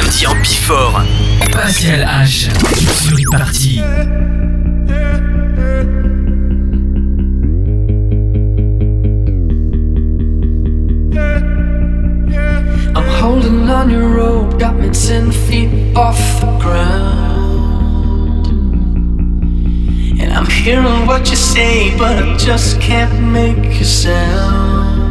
samedi en Bifort. Pascal H. sur. I'm holding on your rope, got me ten feet off the ground. And I'm hearing what you say, but I just can't make a sound.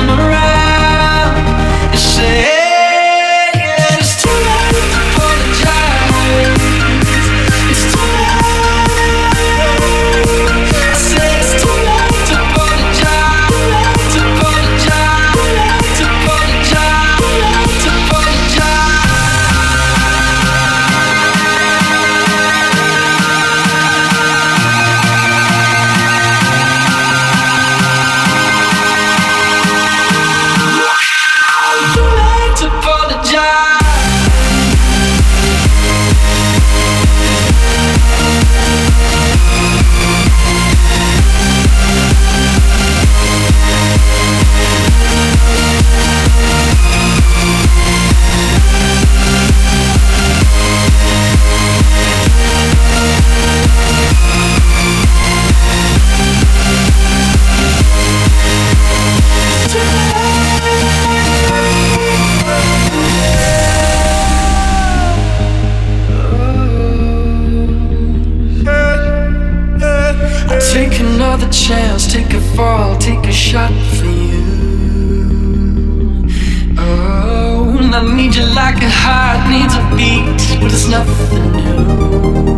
you like a heart needs a beat, but it's nothing new.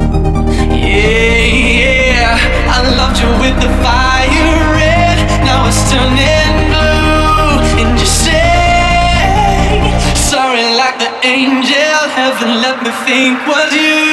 Yeah, yeah, I loved you with the fire red, now it's turning blue. And you say, sorry like the angel, heaven let me think was you.